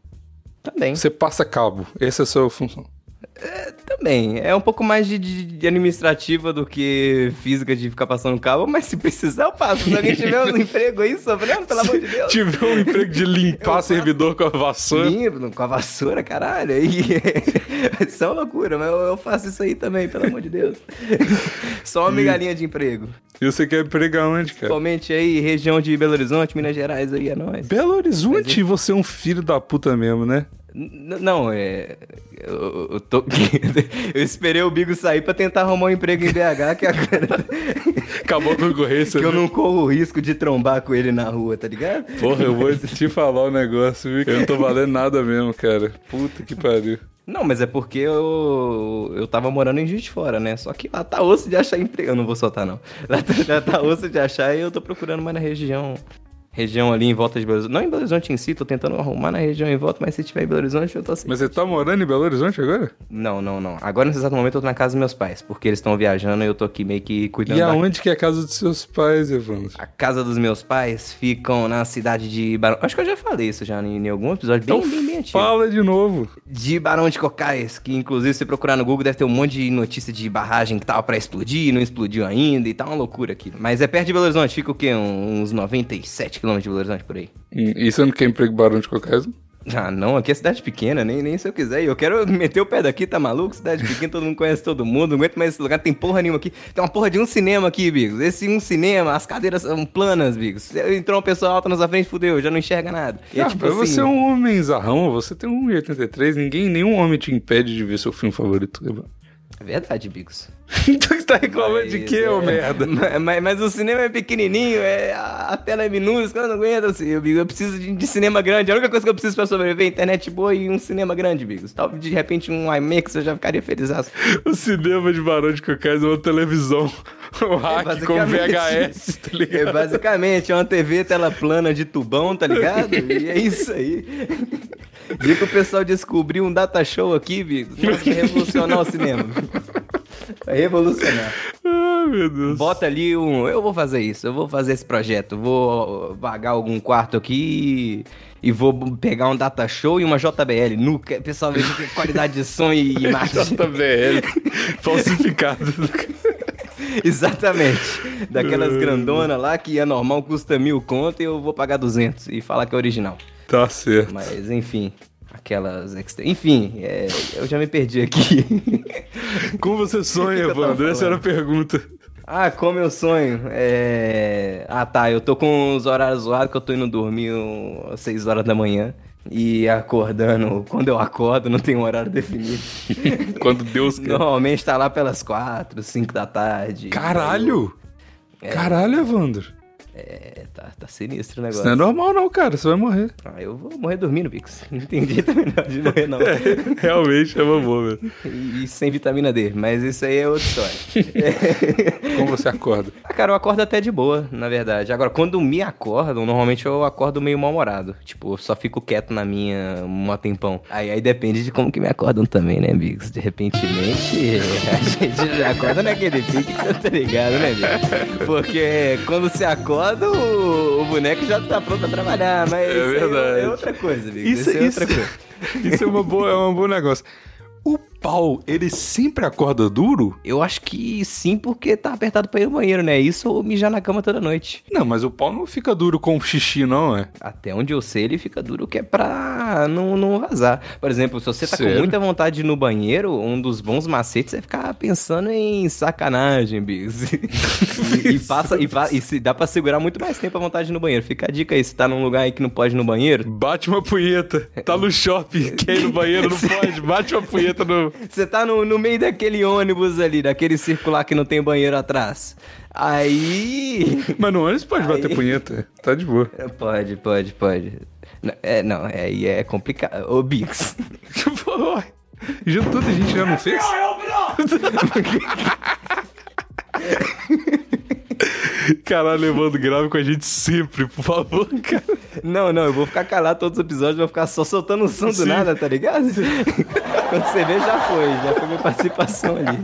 Também. Você passa cabo. Essa é a sua função. Também. É um pouco mais de, de- de administrativa do que física de ficar passando cabo, mas se precisar eu passo. Se alguém tiver um emprego aí sofrendo, pelo amor de Deus. Tiver um emprego de limpar servidor com a vassoura. Limpo, com a vassoura, caralho. Aí, isso é uma loucura, mas eu, faço isso aí também, pelo amor de Deus. Só uma migalhinha de emprego. E você quer pregar onde, cara? Principalmente aí, região de Belo Horizonte, Minas Gerais, aí é nóis. Belo Horizonte, você é um filho da puta mesmo, né? N- Não, é. Eu, eu tô. eu esperei o Bigo sair pra tentar arrumar um emprego em BH, que agora. Acabou a concorrência. que eu né? não corro o risco de trombar com ele na rua, tá ligado? Porra, eu vou te falar o negócio, viu? Eu não tô valendo nada mesmo, cara. Puta que pariu. Não, mas é porque eu, eu tava morando em Juiz de Fora, né? Só que lá tá osso de achar emprego. Eu não vou soltar, não. Lá tá, lá tá osso de achar e eu tô procurando mais na região. Região ali em volta de Belo Horizonte. Não em Belo Horizonte em si, tô tentando arrumar na região em volta, mas se tiver em Belo Horizonte, eu tô assim. Mas você tá morando em Belo Horizonte agora? Não, não, não. Agora, nesse exato momento, eu tô na casa dos meus pais, porque eles estão viajando e eu tô aqui meio que cuidando E da aonde que é a casa dos seus pais, Evandro? A casa dos meus pais ficam na cidade de Barão. Acho que eu já falei isso já em, em algum episódio bem, Então bem, bem antigo. fala de novo. De Barão de Cocais, que inclusive se procurar no Google deve ter um monte de notícia de barragem que tava pra explodir, não explodiu ainda e tá uma loucura aqui. Mas é perto de Belo Horizonte, fica o quê? Um- Uns 97 quilômetros de Belo Horizonte por aí. Hum, E você não quer emprego barão de qualquer coisa? Ah, não, aqui é cidade pequena, nem, nem se eu quiser. Eu quero meter o pé daqui, tá maluco? Cidade pequena, todo mundo conhece todo mundo, não aguento mais esse lugar, tem porra nenhuma aqui. Tem uma porra de um cinema aqui, Bigos. Esse um cinema, as cadeiras são planas, Bigos. Entrou uma pessoa alta na sua frente, fudeu, já não enxerga nada. E é ah, tipo mas assim... você é um homem zarrão, você tem 1,83, ninguém, nenhum homem te impede de ver seu filme favorito. É verdade, Bigos. então você tá reclamando de quê, é, ô merda? Mas, mas- o cinema é pequenininho, é, a, tela é minúscula, eu não aguento, assim, eu, Bigos, eu preciso de, de cinema grande. A única coisa que eu preciso pra sobreviver é internet boa e um cinema grande, Bigos. Talvez de repente um IMAX eu já ficaria feliz. O cinema de Barão de Cocais é uma televisão. Um hack com basicamente. VHS, tá É ligado? basicamente é uma TV tela plana de tubão, tá ligado? E é isso aí. Dia que o pessoal descobriu um data show aqui, Bigos, vai revolucionar o cinema. Vai revolucionar. Ai, meu Deus. Bota ali um. Eu vou fazer isso, eu vou fazer esse projeto. Vou vagar algum quarto aqui e, vou pegar um data show e uma JBL. Nuca, o pessoal veja qualidade de som e imagem. JBL. Falsificado. Exatamente. Daquelas grandonas lá que é normal, custa mil conto e eu vou pagar 200 e falar que é original. Tá certo. Mas enfim. Aquelas. Enfim, é, eu já me perdi aqui. Como você sonha, Evandro? Essa era a pergunta. Ah, como eu sonho? É... Ah, tá. Eu tô com os horários zoados que eu tô indo dormir às 6 horas da manhã. E acordando, quando eu acordo, não tem um horário definido. Quando Deus quer. Normalmente tá lá pelas 4, 5 da tarde. Caralho! Caralho, Evandro. É, tá, tá sinistro o Isso negócio. não é normal, não, cara. Você vai morrer. Ah, eu vou morrer dormindo, Pix. Não entendi também não de morrer, não. Realmente é uma boa, velho. E, e sem vitamina D, mas isso aí é outra história. É. Como você acorda? Ah, cara, eu acordo até de boa, na verdade. Agora, quando me acordam, normalmente eu acordo meio mal-humorado. Tipo, eu só fico quieto na minha um tempão. Aí, aí depende de como que me acordam também, né, Bigos? De repentemente, a gente já acorda naquele pique tá ligado, né, Bigos? Porque quando você acorda, o, o boneco já tá pronto pra trabalhar. Mas É isso aí verdade. é outra coisa, amigo. Isso, Isso, é isso, outra coisa. isso é, uma boa, é um bom negócio. Pau, ele sempre acorda duro? Eu acho que sim, porque tá apertado pra ir no banheiro, né? Isso ou mijar na cama toda noite. Não, mas o pau não fica duro com xixi, não, é? Até onde eu sei, ele fica duro que é pra não, não vazar. Por exemplo, se você tá Sério? com muita vontade de ir no banheiro, um dos bons macetes é ficar pensando em sacanagem, Biggs. e, e passa, e, e se dá pra segurar muito mais tempo a vontade de ir no banheiro. Fica a dica aí, se tá num lugar aí que não pode ir no banheiro, Bate uma punheta. Tá no shopping, quer ir no banheiro, não pode. Bate uma punheta no. Você tá no, no meio daquele ônibus ali, daquele circular que não tem banheiro atrás. Aí. Mas no ônibus pode bater Aí. punheta. Tá de boa. Pode, pode, pode. Não, É, não, é, aí é complicado. Ô, Bix. Já tudo a gente já não fez? Caralho, levando grave com a gente sempre, por favor, cara. Não, não, eu vou ficar calado todos os episódios, vou ficar só soltando o som do Sim. nada, tá ligado? Quando você vê, já foi, já foi minha participação ali.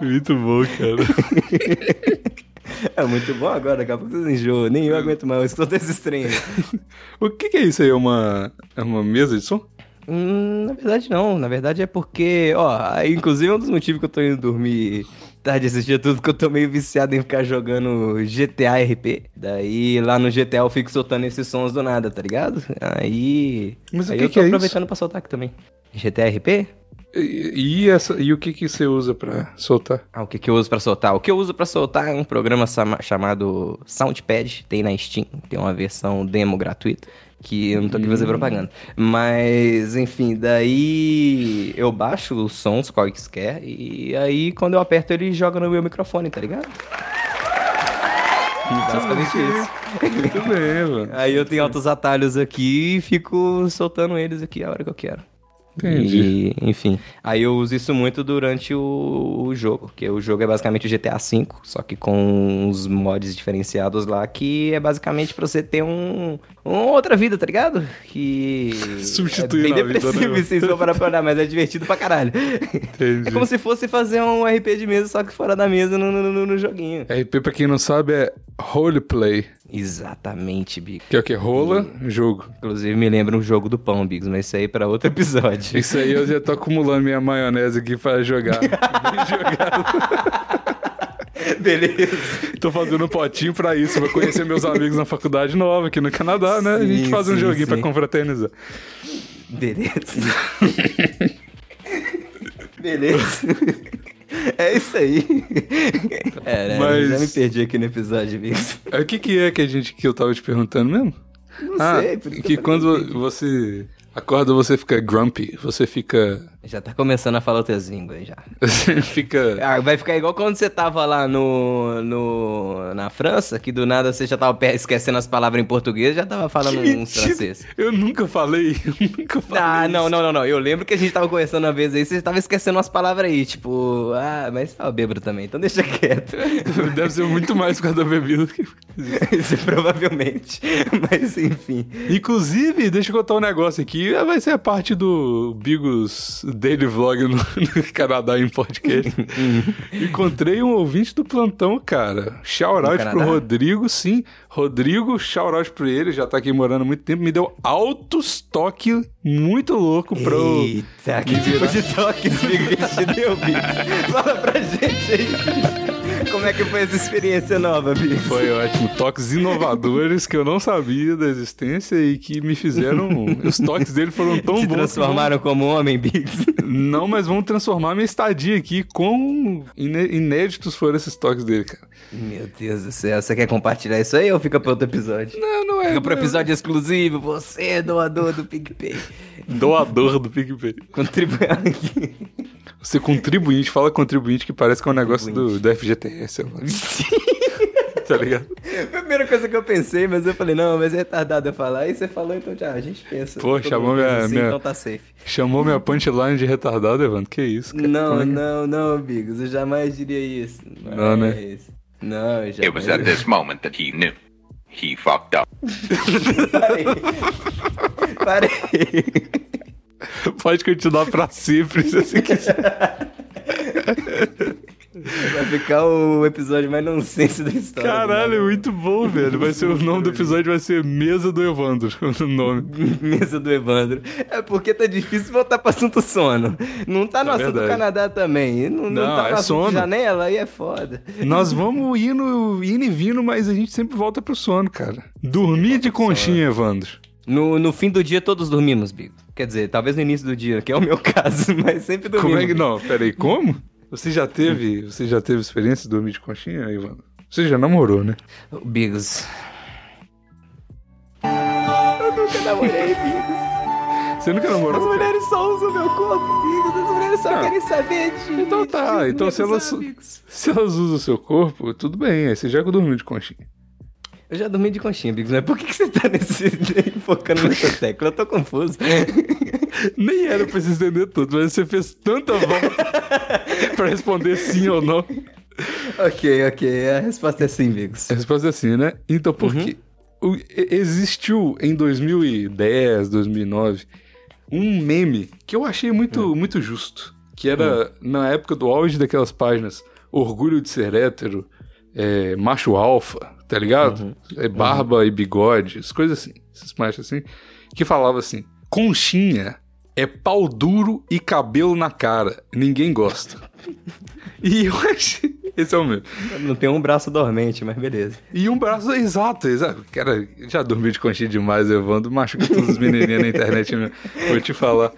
Muito bom, cara. É muito bom agora, daqui a pouco vocês enjoam. Nem eu aguento mais, eu estou desses trem. O que, que é isso aí? É uma, é uma mesa de som? Hum, na verdade não, na verdade é porque, ó, inclusive é um dos motivos que eu tô indo dormir tarde esse dia tudo, que eu tô meio viciado em ficar jogando GTA RP. Daí lá no GTA eu fico soltando esses sons do nada, tá ligado? Aí. Mas o aí que eu que tô é isso? aproveitando pra soltar aqui também. GTA RP? E, e essa, e o que, que você usa pra soltar? Ah, o que, que eu uso pra soltar? O que eu uso pra soltar é um programa chamado Soundpad, tem na Steam, tem uma versão demo gratuita, que eu não tô aqui fazer propaganda. Mas, enfim, daí eu baixo os sons quaisquer e aí quando eu aperto ele joga no meu microfone, tá ligado? Basicamente isso. Muito bem, mano. Aí eu tenho altos atalhos aqui e fico soltando eles aqui a hora que eu quero. Entendi. E, enfim, aí eu uso isso muito durante o, o jogo, que o jogo é basicamente o GTA V, só que com uns mods diferenciados lá, que é basicamente pra você ter um, uma outra vida, tá ligado? Que Substituindo é bem vida, depressivo né? se for parar pra olhar, mas é divertido pra caralho. Entendi. É como se fosse fazer um RP de mesa, só que fora da mesa no, no, no- no joguinho. RP, pra quem não sabe, é roleplay. Exatamente, Bigos. Que é o que? Rola, jogo. Inclusive me lembra um jogo do pão, Bigos, mas isso aí é pra outro episódio. Isso aí eu já tô acumulando minha maionese aqui pra jogar. Beleza. Tô fazendo um potinho pra isso, pra conhecer meus amigos na faculdade nova aqui no Canadá, né? a gente Sim, faz um sim, joguinho pra sim. confraternizar. Beleza. Beleza. É isso aí. É, né? Mas- Já me perdi aqui no episódio, Bigos. Aí, O que que é que a gente que eu tava te perguntando mesmo? Não ah, sei, que quando você acorda você fica grumpy, você fica Já tá começando a falar outras línguas já. fica Ah, vai ficar igual quando você tava lá no, no na França, que do nada você já tava esquecendo as palavras em português, já tava falando uns Mentira. francês. Eu nunca falei, eu nunca falei. Ah, não, não, não, não. Eu lembro que a gente tava conversando uma vez aí, você tava esquecendo umas palavras aí, tipo, ah, mas tava bêbado também, então deixa quieto. Deve ser muito mais por causa da bebida. que- Isso provavelmente. Mas enfim. Inclusive, deixa eu contar um negócio aqui. Vai ser a parte do Bigos Daily Vlog no, no Canadá em podcast. Encontrei um ouvinte do plantão, cara. Shout out pro? Rodrigo, sim. Rodrigo, shout out pra ele, já tá aqui morando há muito tempo. Me deu altos toque muito louco pra eu. Eita, que tipo de toque esse te deu, bicho? Fala pra gente aí, bicho. Como é que foi essa experiência nova, bicho? Foi ótimo. Toques inovadores que eu não sabia da existência e que me fizeram. Os toques dele foram tão Te bons. transformaram como homem, Biggs? Não, mas vão transformar minha estadia aqui. Quão iné- inéditos foram esses toques dele, cara. Meu Deus do céu, você quer compartilhar isso aí ou fica pro outro episódio? Não, não é. Fica não é. episódio exclusivo, você é doador do PicPay. Doador do PicPay. Contribuindo aqui. Você contribuinte, fala contribuinte que parece que é um negócio do, do FGTS, sei lá. tá ligado? Foi a primeira coisa que eu pensei, mas eu falei, não, mas é retardado eu falar. Aí você falou, então já, a gente pensa. Pô, chamou minha- assim, minha- Então tá safe. Chamou minha punchline de retardado, Evandro. Que isso, cara? Não, é que- não, não, Bigos, eu jamais diria isso. Não, né? Mas- Não, eu jamais. It was at this moment that he knew. He fucked up. Parei. Parei. Pode continuar pra sempre se você quiser. Vai ficar o episódio mais nonsense da história. Caralho, é muito bom, velho. Vai ser o nome do episódio vai ser Mesa do Evandro, o nome. Mesa do Evandro. É porque tá difícil voltar pro assunto sono. Não tá no É assunto verdade. Canadá também. Não, não Não, tá no é assunto sono. janela, aí é foda. Nós vamos indo, indo e vindo, mas a gente sempre volta pro sono, cara. Dormir de conchinha, Evandro. No, no fim do dia, todos dormimos, Bigo. Quer dizer, talvez no início do dia, que é o meu caso, mas sempre dormimos. Como é que. Não, peraí, como? Você já teve. Você já teve experiência de dormir de conchinha, Evandro? Você já namorou, né? Bigos. Eu nunca namorei, Bigos. Você nunca As namorou? cara? mulheres só usam meu corpo, Bigos. As mulheres só Ah. querem saber de. Então tá, de então se elas- amigos. Se elas usam o seu corpo, tudo bem. Aí você já dormiu de conchinha. Eu já dormi de conchinha, Bigos, mas por que, que você tá nesse, focando nessa tecla? Eu tô confuso. Nem era pra se estender tudo, mas você fez tanta volta pra responder sim ou não. ok, ok. A resposta é sim, Bigos. A resposta é assim, né? Então, por Uhum. quê? O- e- existiu em 2010, 2009, um meme que eu achei muito, Hum. muito justo. Que era na época do auge daquelas páginas Orgulho de Ser Hétero, é, Macho Alfa, tá ligado? Uhum. É, barba e bigode, as coisas assim, esses machos assim. Que falava assim: Conchinha é pau duro e cabelo na cara. Ninguém gosta. e eu achei. Esse é o meu. Não tem um braço dormente, mas beleza. E um braço exato, exato. Cara, já dormi de conchinha demais, Evandro. Machuca todos os menininhos na internet mesmo. Vou te falar.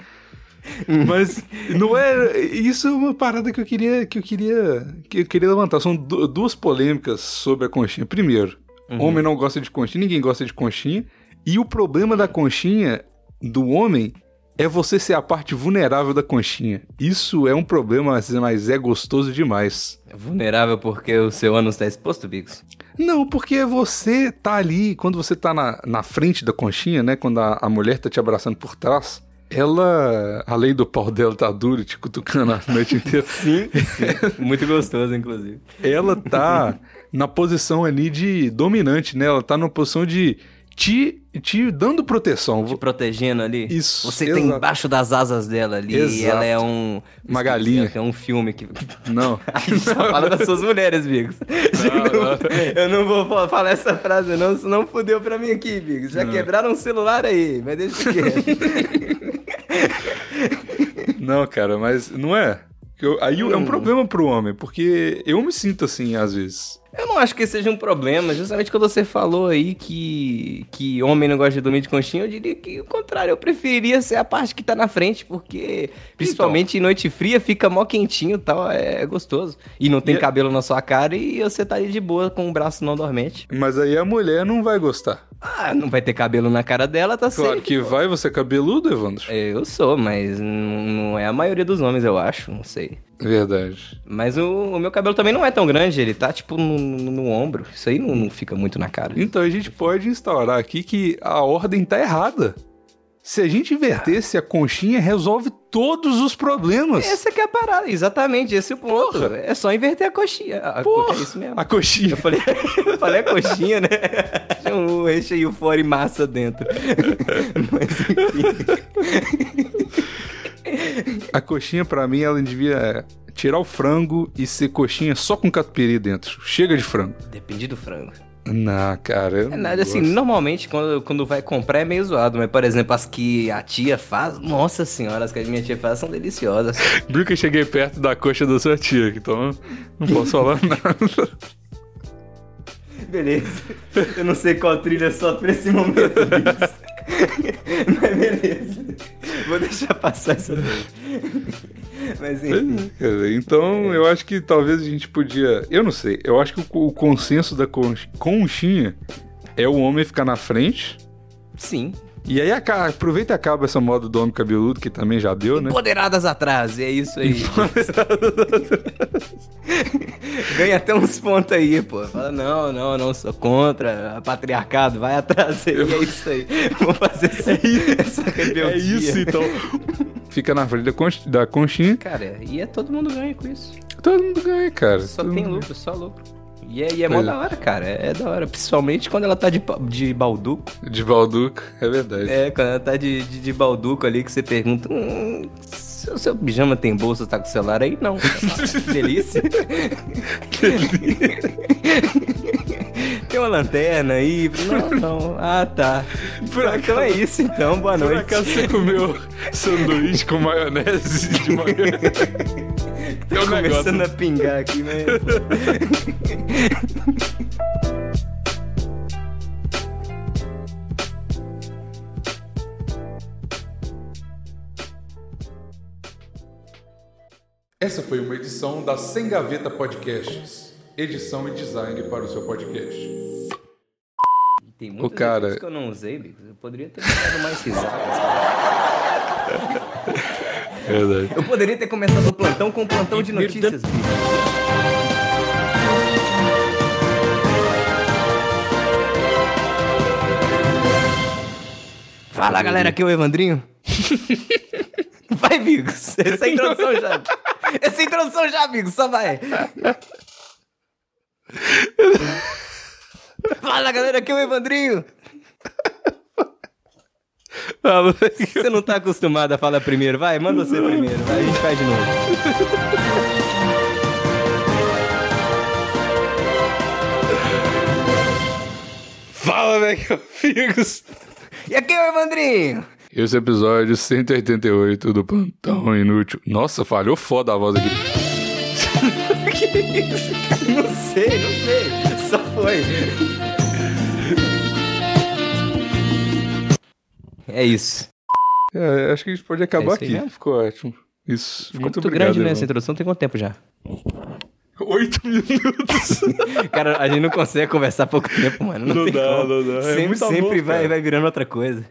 Mas não é. Isso é uma parada que eu queria. Que eu queria. Que eu queria levantar. São du- duas polêmicas sobre a conchinha. Primeiro, homem não gosta de conchinha, ninguém gosta de conchinha. E o problema da conchinha do homem é você ser a parte vulnerável da conchinha. Isso é um problema, mas- é gostoso demais. É vulnerável porque o seu ânus tá exposto, Bigos? Não, porque você tá ali, quando você tá na, na frente da conchinha, né? Quando a, a mulher tá te abraçando por trás, ela, além do pau dela tá duro e te cutucando a noite inteira, Sim, sim. Muito gostoso, inclusive. ela tá na posição ali de dominante, né? Ela tá numa posição de te, te dando proteção. Te protegendo ali. Isso, Você tá exato. embaixo das asas dela ali. E Exato. ela é um. Uma galinha. É um filme que. Não. Só fala das suas mulheres, Bigos. Eu não vou fa- falar essa frase, não, senão fudeu pra mim aqui, Bigos. Já quebraram um celular aí, mas deixa quieto. Não, cara, mas não é. Eu- aí é Hum. um problema pro homem, porque eu me sinto assim às vezes. Eu não acho que seja um problema, justamente quando você falou aí que, que homem não gosta de dormir de conchinha, eu diria que o contrário, eu preferiria ser a parte que tá na frente, porque principalmente em noite fria fica mó quentinho e tal, é gostoso. E não tem E- cabelo na sua cara e você tá ali de boa com o braço não dormente. Mas aí a mulher não vai gostar. Ah, não vai ter cabelo na cara dela, tá Claro safe, que pô. vai, você é cabeludo, Evandro? Eu sou, mas não não é a maioria dos homens, eu acho, não sei. Verdade. Mas o, o meu cabelo também não é tão grande, ele tá tipo no, no- no ombro. Isso aí não, não fica muito na cara. Então a gente pode instaurar aqui que a ordem tá errada. Se a gente invertesse a conchinha, resolve todos os problemas. Essa que é a parada, exatamente, esse é o ponto. Porra. É só inverter a coxinha. A, Porra, é isso mesmo. a coxinha. Eu falei, eu falei a coxinha, né? Tinha um recheio fora e massa dentro. Mas enfim. A coxinha, pra mim, ela devia tirar o frango e ser coxinha só com catupiry dentro. Chega de frango. Depende do frango. Não, cara. É não nada assim, gosto. normalmente quando, quando vai comprar é meio zoado, mas por exemplo, as que a tia faz, nossa senhora, as que a minha tia faz são deliciosas. Eu cheguei perto da coxa da sua tia, então não posso falar nada. Beleza. Eu não sei qual trilha só pra esse momento. Mas beleza. Vou deixar passar essa. Mas enfim. Cara, Então, eu acho que talvez a gente podia. Eu não sei. Eu acho que o, o consenso da conch- conchinha é o homem ficar na frente. Sim. E aí aproveita e acaba essa moda do homem cabeludo, que também já deu, né? Empoderadas atrás, é isso aí. Ganha até uns pontos aí, pô. Fala, não, não, não, sou contra, patriarcado, vai atrás aí, é isso aí. Vou fazer essa, essa rebeldia. É isso, então. Fica na frente da, da conchinha. Cara, e é todo mundo ganha com isso. Todo mundo ganha, cara. Só Todo tem lucro, só lucro. E é, e é mó é. da hora, cara. É, da hora. Principalmente quando ela tá de, de balduco. ganha. De balduco, é verdade. É, quando ela tá de, de, de balduco ali que você pergunta. Hum, Se o seu pijama tem bolsa, tá com o celular aí, não. Que delícia. tem uma lanterna aí. Não, não. Ah, tá. Por então é isso, então. Boa Por noite. acaso você comeu sanduíche com maionese de manhã? Tem um negócio. Começando a pingar aqui, né? Essa foi uma edição da Sem Gaveta Podcasts. Edição e design para o seu podcast. Tem muitas cara- coisas que eu não usei, Bico. Eu poderia ter dado mais risadas. Verdade. Eu poderia ter começado o plantão com um plantão de notícias, Bico. Fala galera, aqui é o Evandrinho. Vai, Bigos. Essa é a introdução já. Essa é a introdução já, Bigos. Só vai. Fala galera, aqui é o Evandrinho. Você não tá acostumado a falar primeiro, vai, manda você primeiro, vai, a gente faz de novo. Fala, velho, amigos! E aqui é o Evandrinho. Esse é episódio 188 do Plantão Inútil. Nossa, falhou foda a voz aqui. Não sei, não sei, só foi. É isso. É, acho que a gente pode acabar É isso aí aqui. mesmo? Ficou ótimo. Isso. Ficou muito muito obrigado. grande, né? irmão. Essa introdução tem quanto tempo já? Oito minutos. Cara, a gente não consegue conversar pouco tempo, mano. Não, Não dá, como. não dá. É Sempre, amor, sempre vai, vai virando outra coisa.